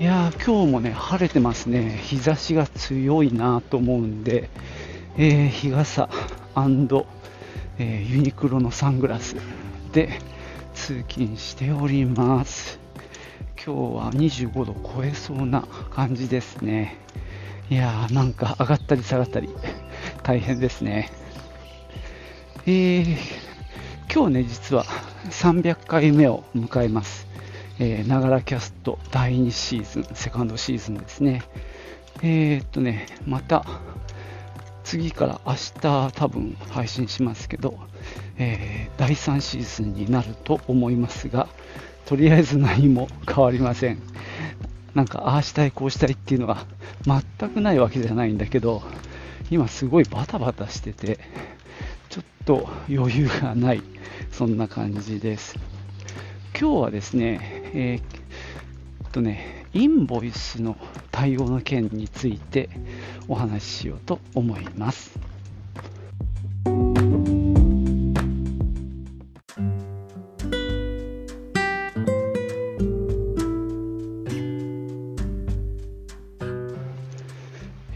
いやー今日もね晴れてますね、日差しが強いなと思うんで、えー日傘えーユニクロのサングラスで通勤しております。今日は25度超えそうな感じですね。いやーなんか上がったり下がったり大変ですね。えー今日ね実は300回目を迎えます。えながらキャスト第2シーズン、セカンドシーズンですね。えーっとね、また次から明日多分配信しますけど、えー第3シーズンになると思いますが、とりあえず何も変わりません。なんか、ああしたい、こうしたいっていうのが全くないわけじゃないんだけど、今すごいバタバタしてて、ちょっと余裕がない、そんな感じです。今日はですね、えーっとね、インボイスの対応の件についてお話ししようと思います。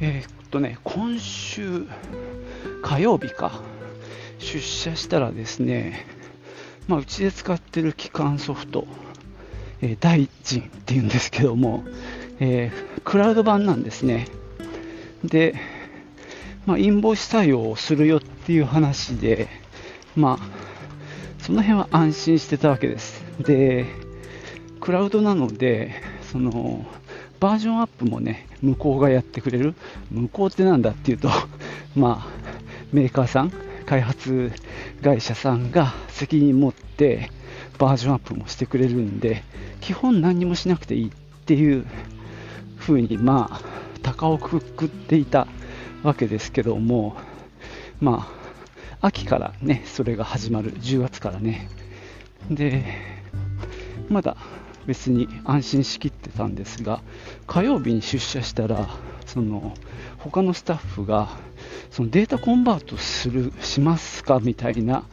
えーっとね、今週火曜日か、出社したらですね、まあ、うちで使ってる基幹ソフト、えー、大臣っていうんですけども、えークラウド版なんですね。で、まあ、インボイス対応をするよっていう話で、まあ、その辺は安心してたわけです。で、クラウドなので、その、バージョンアップもね、向こうがやってくれる。向こうってなんだっていうと、まあ、メーカーさん、開発会社さんが責任持ってバージョンアップもしてくれるんで、基本何もしなくていいっていう風に、まあ、高をくくっていたわけですけども、まあ、秋からね、それが始まる、10月からね。で、まだ別に安心しきってたんですが、火曜日に出社したら、その他のスタッフがそのデータコンバートするしますかみたいな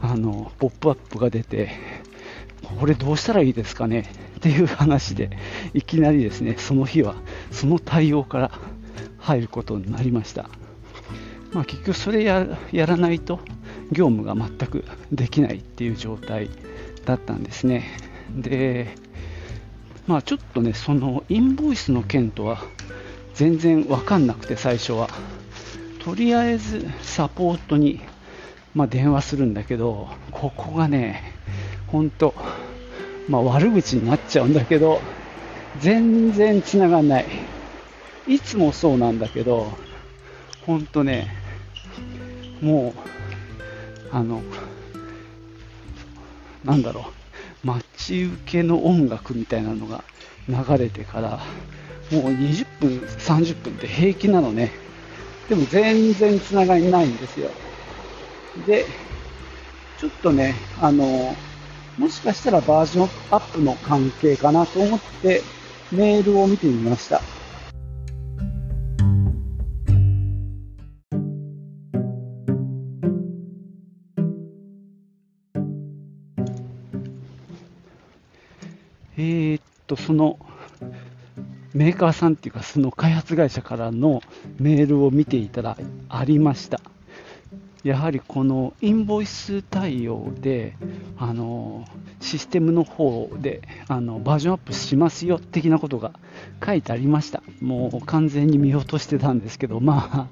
あのポップアップが出て、これどうしたらいいですかねっていう話で、いきなりですね、その日はその対応から入ることになりました。まあ、結局それややらないと業務が全くできないっていう状態だったんですね。で、まあちょっとね、そのインボイスの件とは全然わかんなくて最初は。とりあえずサポートに、まあ、電話するんだけど、ここがね、本当、まあ、悪口になっちゃうんだけど、全然繋がんない。いつもそうなんだけど、本当ね、もう、あの、なんだろう、待ち受けの音楽みたいなのが流れてから、もう20分、30分って平気なのね。でも全然つながりないんですよ。で、ちょっとね、あの、もしかしたらバージョンアップの関係かなと思ってメールを見てみました。えーっと、そのメーカーさんっていうか、その開発会社からのメールを見ていたらありました。やはりこのインボイス対応で、あのシステムの方であのバージョンアップしますよ的なことが書いてありました。もう完全に見落としてたんですけど、まあ、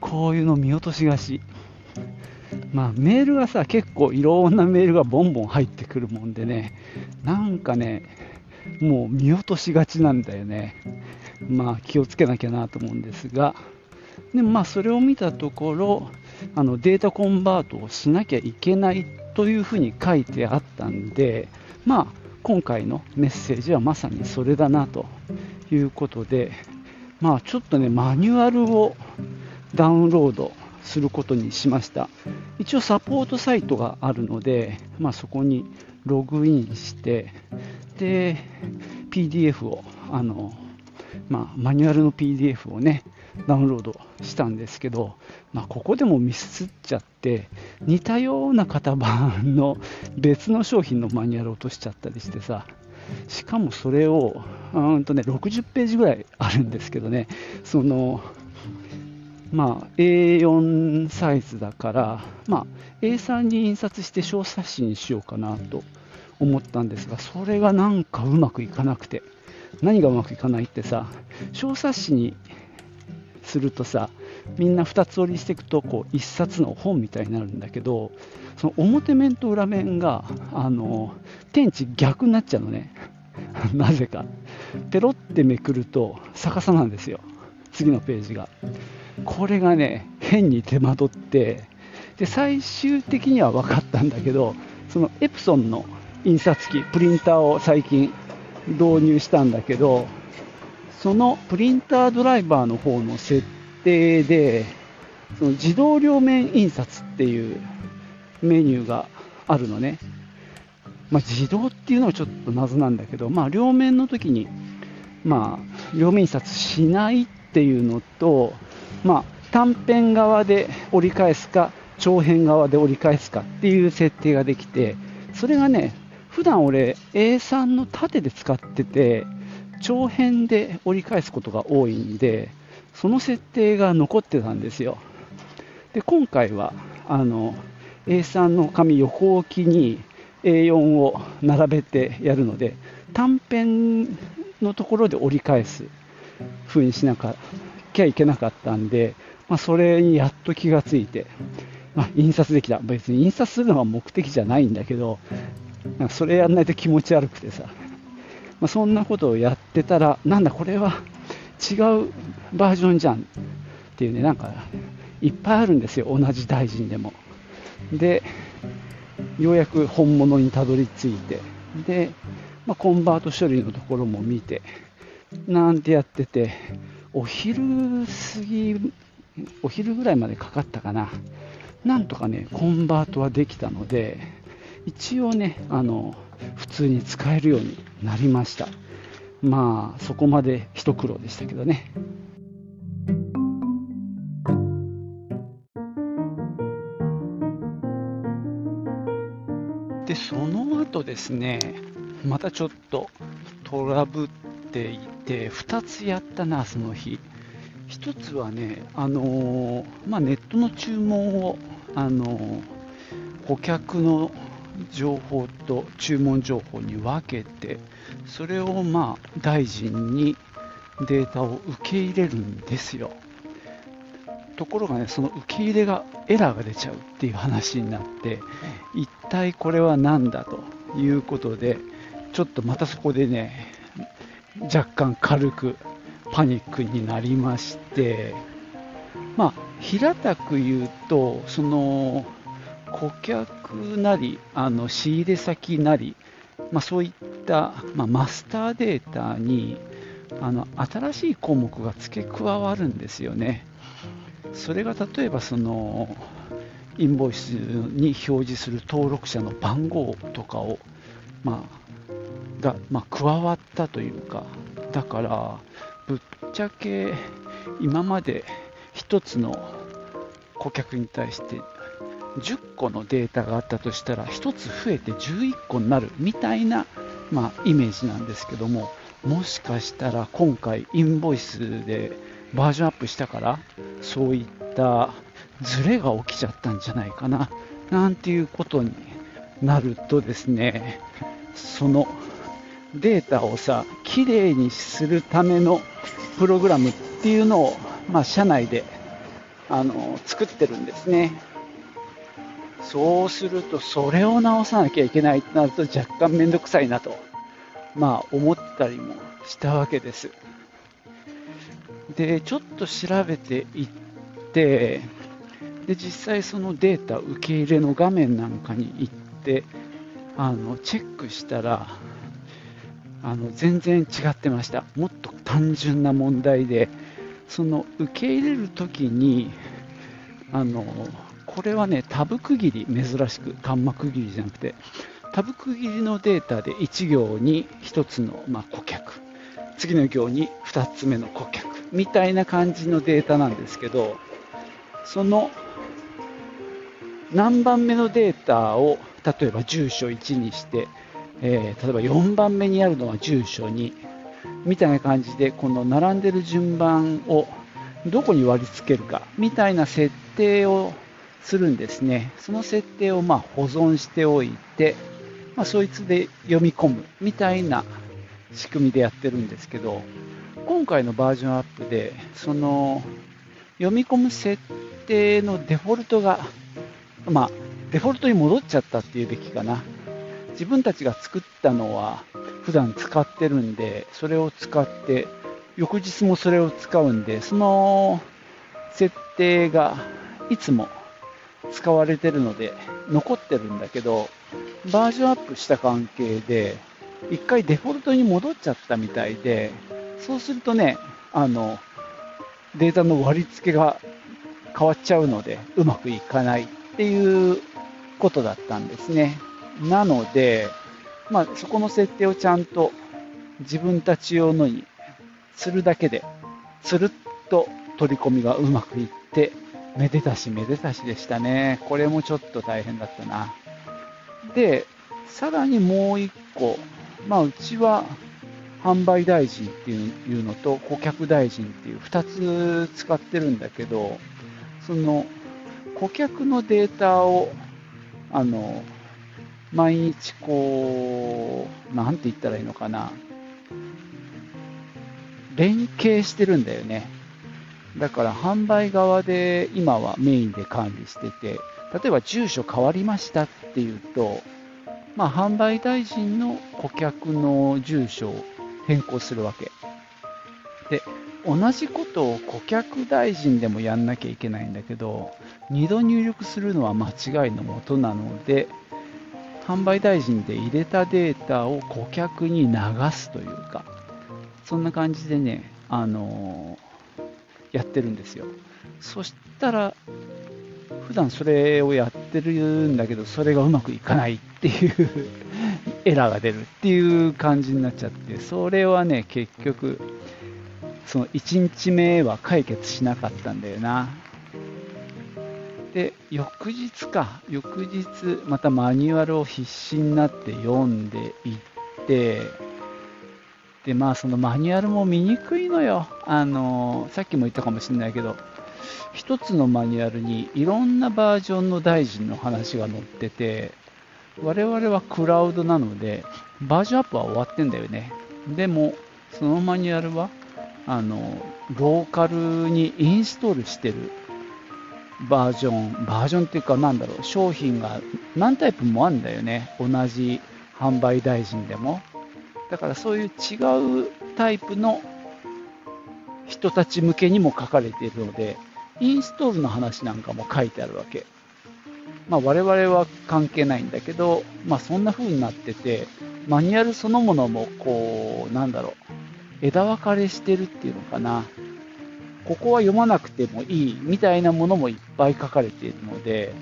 こういうの見落としがち。まあ、メールがさ、結構いろんなメールがボンボン入ってくるもんでね、なんかね、もう見落としがちなんだよね。まあ気をつけなきゃなと思うんですが、でもまあそれを見たところ、あのデータコンバートをしなきゃいけないというふうに書いてあったんで、まあ今回のメッセージはまさにそれだなということで、まあ、ちょっとね、マニュアルをダウンロードすることにしました。一応サポートサイトがあるので、まあ、そこにログインして、で、PDF を、あの、まあ、マニュアルの PDF をね、ダウンロードしたんですけど、まあ、ここでもミスっちゃって、似たような型番の別の商品のマニュアルを落としちゃったりしてさ、しかもそれを、うんとね、60ページぐらいあるんですけどね、その、まあ、A4 サイズだから、まあ、A3 に印刷して小冊子にしようかなと思ったんですが、それがなんかうまくいかなくて、何がうまくいかないってさ、小冊子にするとさ、みんな2つ折りしていくとこう1冊の本みたいになるんだけど、その表面と裏面があの天地逆になっちゃうのね、なぜか。ペロってめくると逆さなんですよ、次のページが。これがね、変に手間取って、で最終的には分かったんだけど、そのエプソンの印刷機、プリンターを最近導入したんだけど、そのプリンタードライバーの方の設定で、その自動両面印刷っていうメニューがあるのね。まあ、自動っていうのはちょっと謎なんだけど、まあ、両面の時に、まあ、両面印刷しないっていうのと、まあ、単辺側で折り返すか、長辺側で折り返すかっていう設定ができて、それがね、普段俺 A3 の縦で使ってて、長辺で折り返すことが多いんで、その設定が残ってたんですよ。で、今回は、あの、A3 の紙横置きに A4 を並べてやるので、短辺のところで折り返す風にしなきゃいけなかったんで、まあ、それにやっと気がついて、まあ、印刷できた。別に印刷するのが目的じゃないんだけど、なんかそれやんないと気持ち悪くてさ、まあ、そんなことをやってたら、なんだこれは違うバージョンじゃんっていうね、なんかいっぱいあるんですよ、同じ大臣でも。で、ようやく本物にたどり着いて、で、まあ、コンバート処理のところも見て、なんてやってて、お昼過ぎ、お昼ぐらいまでかかったかな。なんとかね、コンバートはできたので、一応ね、あの、普通に使えるようになりました。まあ、そこまで一苦労でしたけどね。で、その後ですね、またちょっとトラブっていて、2つやったな、その日。1つはね、あのー、まあ、ネットの注文を、あのー、顧客の情報と注文情報に分けてそれをまあ大臣にデータを受け入れるんですよ。ところがねその受け入れがエラーが出ちゃうっていう話になって一体これは何だということでちょっとまたそこでね若干軽くパニックになりましてまあ平たく言うとその顧客なり、あの仕入れ先なり、まあ、そういった、まあ、マスターデータにあの新しい項目が付け加わるんですよね。それが例えばそのインボイスに表示する登録者の番号とかを、まあ、が、まあ、加わったというか、だから、ぶっちゃけ今まで1つの顧客に対して10個のデータがあったとしたら1つ増えて11個になるみたいな、まあ、イメージなんですけどももしかしたら今回インボイスでバージョンアップしたからそういったズレが起きちゃったんじゃないかななんていうことになるとですねそのデータをさきれいにするためのプログラムっていうのを、まあ、社内であの作ってるんですね。そうすると、それを直さなきゃいけないとなると若干めんどくさいなと、まあ思ったりもしたわけです。で、ちょっと調べていって、で、実際そのデータ受け入れの画面なんかに行って、あの、チェックしたら、あの、全然違ってました。もっと単純な問題で、その受け入れるときにあのこれはねタブ区切り珍しくカンマ区切りじゃなくてタブ区切りのデータで1行に1つの、ま、顧客次の行に2つ目の顧客みたいな感じのデータなんですけどその何番目のデータを例えば住所1にして、えー、例えば4番目にあるのは住所2みたいな感じでこの並んでる順番をどこに割り付けるかみたいな設定をするんですねその設定をま保存しておいて、まあ、そいつで読み込むみたいな仕組みでやってるんですけど今回のバージョンアップでその読み込む設定のデフォルトがまあ、デフォルトに戻っちゃったっていうべきかな。自分たちが作ったのは普段使ってるんで、それを使って、翌日もそれを使うんで、その設定がいつも使われてるので残ってるんだけど、バージョンアップした関係で、一回デフォルトに戻っちゃったみたいで、そうするとね、あの、データの割り付けが変わっちゃうので、うまくいかないっていうことだったんですね。なので、まあ、そこの設定をちゃんと自分たち用のにするだけで、つるっと取り込みがうまくいって、めでたしめでたしでしたね。これもちょっと大変だったな。で、さらにもう一個、まあ、うちは販売大臣っていうのと顧客大臣っていう2つ使ってるんだけど、その顧客のデータを、あの、毎日こう、なんて言ったらいいのかな。連携してるんだよね。だから販売側で今はメインで管理してて、例えば住所変わりましたっていうと、まあ、販売大臣の顧客の住所を変更するわけ。で、同じことを顧客大臣でもやんなきゃいけないんだけど、2度入力するのは間違いのもとなので、販売大臣で入れたデータを顧客に流すというか、そんな感じでね、あの、やってるんですよ。そしたら、普段それをやってるんだけど、それがうまくいかないっていう エラーが出るっていう感じになっちゃって、それはね、結局、その1日目は解決しなかったんだよな。で、翌日か、翌日、またマニュアルを必死になって読んでいって、で、まあ、そのマニュアルも見にくいのよ。あの、さっきも言ったかもしれないけど、一つのマニュアルにいろんなバージョンの大臣の話が載ってて、我々はクラウドなので、バージョンアップは終わってんだよね。でも、そのマニュアルはあのローカルにインストールしてるバージョン、バージョンっていうか、なんだろう、商品が何タイプもあるんだよね、同じ販売大臣でも。だからそういう違うタイプの人たち向けにも書かれているので、インストールの話なんかも書いてあるわけ。まあ、我々は関係ないんだけど、まあ、そんな風になってて、マニュアルそのものも、こう、なんだろう、枝分かれしてるっていうのかな。ここは読まなくてもいいみたいなものもいっぱい書かれているので、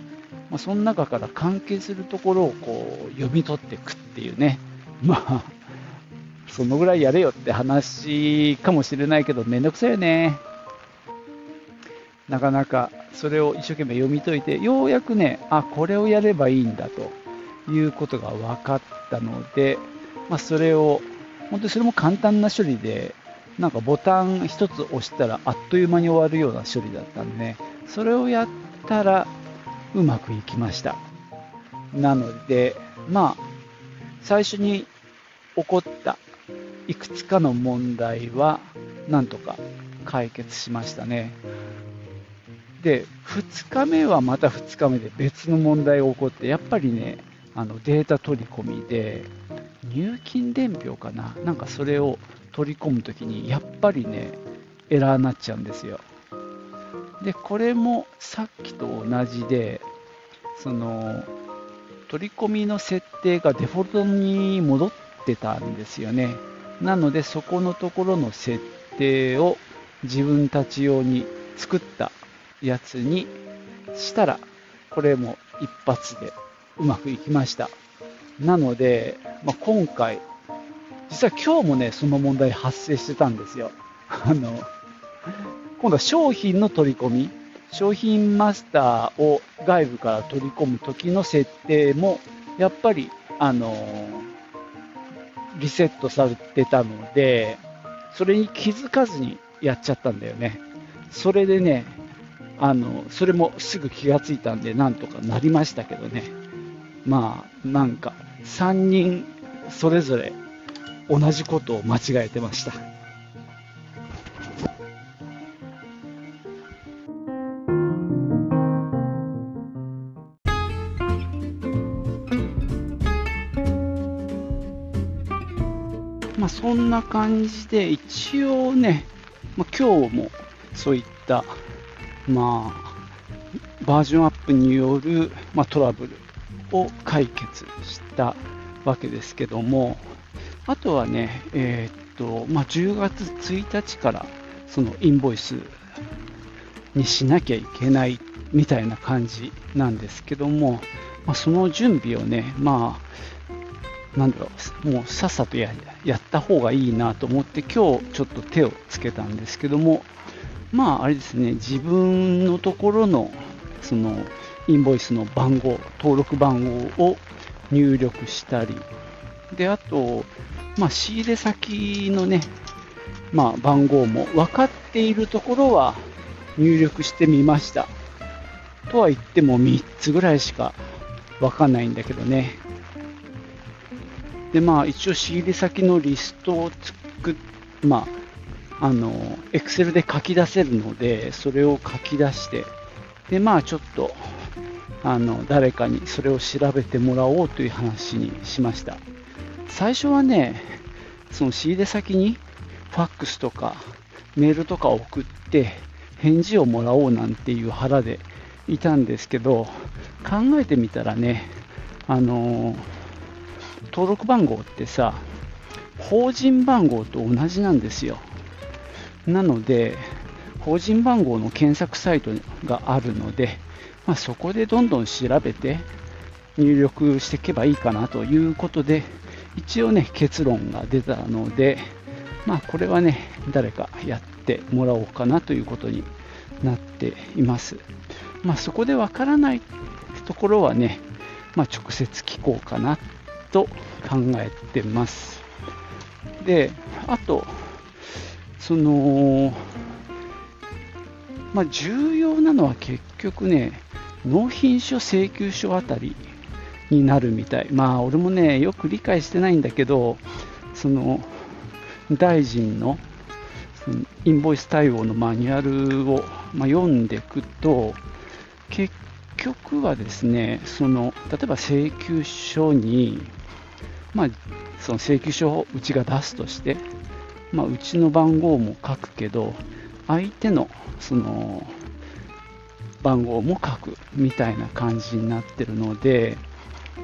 まあ、その中から関係するところをこう読み取っていくっていうね。まあ、そのぐらいやれよって話かもしれないけど、めんどくさいよね。なかなかそれを一生懸命読み解いて、ようやくね、あ、これをやればいいんだということが分かったので、まあ、それを本当にそれも簡単な処理で、なんかボタン1つ押したらあっという間に終わるような処理だったんで、それをやったらうまくいきました。なので、まあ、最初に起こったいくつかの問題は、なんとか解決しましたね。で、2日目はまた2日目で別の問題が起こって、やっぱりね、あのデータ取り込みで、入金伝票かな、なんかそれを取り込むときに、やっぱりね、エラーになっちゃうんですよ。で、これもさっきと同じで、その、取り込みの設定がデフォルトに戻ってたんですよね。なので、そこのところの設定を自分たち用に作ったやつにしたら、これも一発でうまくいきました。なので、まあ、今回、実は今日もね、その問題発生してたんですよ。あの、今度は商品の取り込み、商品マスターを外部から取り込む時の設定も、やっぱり、あの、リセットされてたので、それに気づかずにやっちゃったんだよね。それでね、あの、それもすぐ気がついたんで、なんとかなりましたけどね。まあ、なんか、3人それぞれ同じことを間違えてました。な感じで、一応ね、まあ、今日もそういったまあ、バージョンアップによる、まあ、トラブルを解決したわけですけども、あとはね、えー、っとまあ、10月1日からそのインボイスにしなきゃいけないみたいな感じなんですけども、まあ、その準備をね、まあ、なんだろう、もうさっさとややった方がいいなと思って、今日ちょっと手をつけたんですけども、まあ、あれですね、自分のところの、その、インボイスの番号、登録番号を入力したり、で、あと、まあ、仕入れ先のね、まあ、番号も分かっているところは入力してみました。とは言っても3つぐらいしか分かんないんだけどね。で、まあ、一応仕入れ先のリストを作っ、まあ、あの、Excel で書き出せるので、それを書き出して、で、まあちょっと、あの、誰かにそれを調べてもらおうという話にしました。最初はね、その仕入れ先にファックスとかメールとか送って返事をもらおうなんていう腹でいたんですけど、考えてみたらね、あの、登録番号ってさ、法人番号と同じなんですよ。なので、法人番号の検索サイトがあるので、まあ、そこでどんどん調べて入力していけばいいかなということで、一応ね、結論が出たので、まあ、これはね、誰かやってもらおうかなということになっています。まあ、そこでわからないところはね、まあ、直接聞こうかなと考えてます。で、あと、その、まあ、重要なのは結局ね、納品書請求書あたりになるみたい。まあ、俺もね、よく理解してないんだけど、その、大臣のそのインボイス対応のマニュアルを、まあ、読んでいくと、結局はですね、その、例えば請求書に、まあ、その請求書をうちが出すとして、まあ、うちの番号も書くけど、相手のその番号も書くみたいな感じになってるので、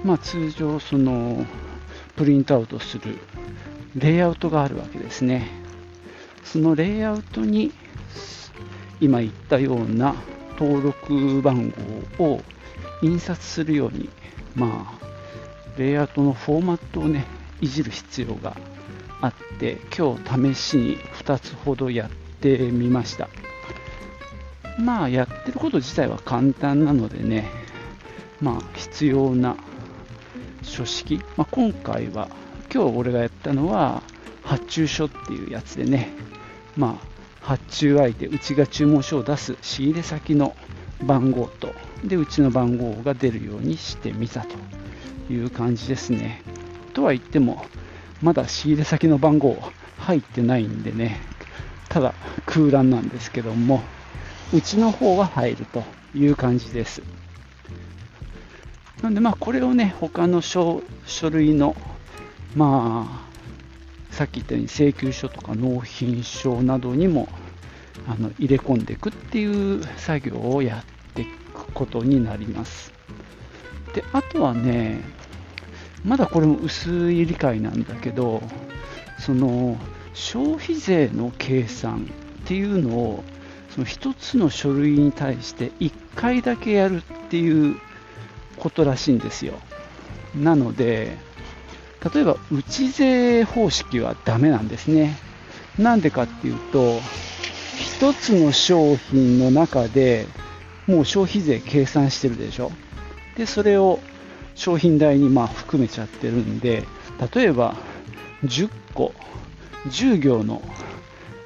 まあ、通常そのプリントアウトするレイアウトがあるわけですね。そのレイアウトに今言ったような登録番号を印刷するように、まあ、レイアウトのフォーマットをね、いじる必要があって今日試しに2つほどやってみました。まあやってること自体は簡単なのでねまあ必要な書式、まあ、今回は今日俺がやったのは発注書っていうやつでねまあ発注相手うちが注文書を出す仕入れ先の番号とでうちの番号が出るようにしてみたと。いう感じですねとは言ってもまだ仕入れ先の番号入ってないんでね、ただ空欄なんですけども、うちの方は入るという感じです。なんでまあこれをね、他の書書類の、まあ、さっき言ったように請求書とか納品書などにもあの入れ込んでいくっていう作業をやっていくことになります。で、あとはね、まだこれも薄い理解なんだけど、その消費税の計算っていうのをその1つの書類に対して1回だけやるっていうことらしいんですよ。なので、例えば内税方式はダメなんですね。なんでかっていうと、1つの商品の中でもう消費税計算してるでしょ。で、それを商品代にまあ含めちゃってるんで、例えば10個、10行の、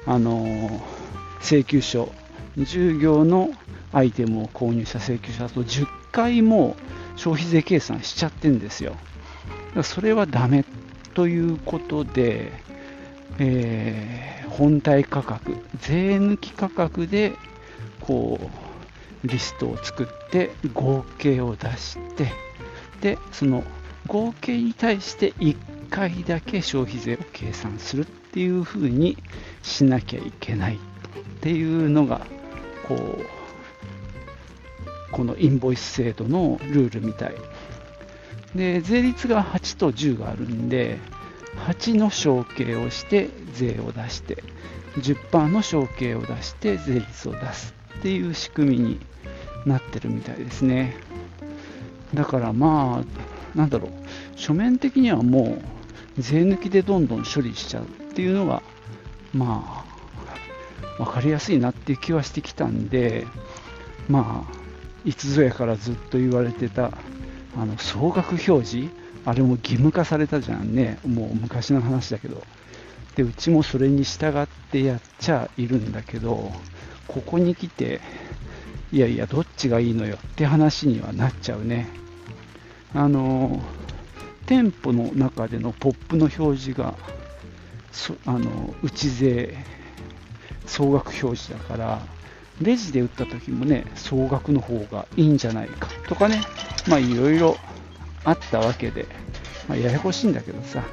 あのー、請求書、10行のアイテムを購入した請求書だと10回も消費税計算しちゃってるんですよ。それはダメということで、えー、本体価格、税抜き価格でこうリストを作って合計を出してでその合計に対して1回だけ消費税を計算するっていうふうにしなきゃいけないっていうのがこうこのインボイス制度のルールみたい。で税率が8と10があるんで8の承継をして税を出して10%の承継を出して税率を出す。っていう仕組みになってるみたいですね。だからまあなんだろう書面的にはもう税抜きでどんどん処理しちゃうっていうのがまあ分かりやすいなっていう気はしてきたんでまあいつぞやからずっと言われてたあの総額表示あれも義務化されたじゃんね。もう昔の話だけど。でうちもそれに従ってやっちゃいるんだけどここに来ていやいやどっちがいいのよって話にはなっちゃうね。あの店舗の中でのポップの表示があの内税総額表示だからレジで売った時もね総額の方がいいんじゃないかとかねまあいろいろあったわけで、まあ、ややこしいんだけどさ。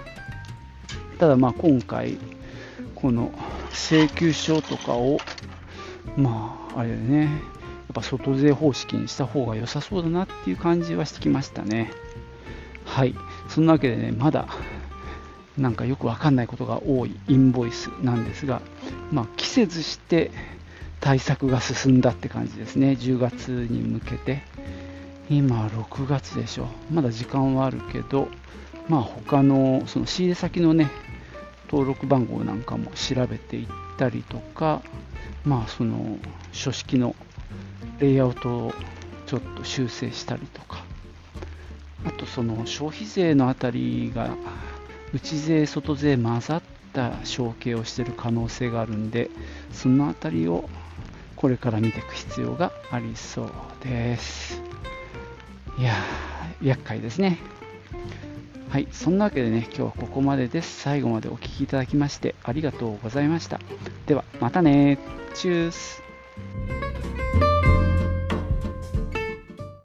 ただまあ今回この請求書とかをまああれね。やっぱ外税方式にした方が良さそうだなっていう感じはしてきましたね。はい。そんなわけでねまだなんかよくわかんないことが多いインボイスなんですが、まあ、季節して対策が進んだって感じですね。10月に向けて。今6月でしょ。まだ時間はあるけどまあ他のその仕入れ先のね登録番号なんかも調べていったりとかまあその書式のレイアウトをちょっと修正したりとかあとその消費税のあたりが内税外税混ざった承継をしている可能性があるんでそのあたりをこれから見ていく必要がありそうですいや、厄介ですね。はい、そんなわけでね、今日はここまでです。最後までお聴きいただきましてありがとうございました。では、またねチュース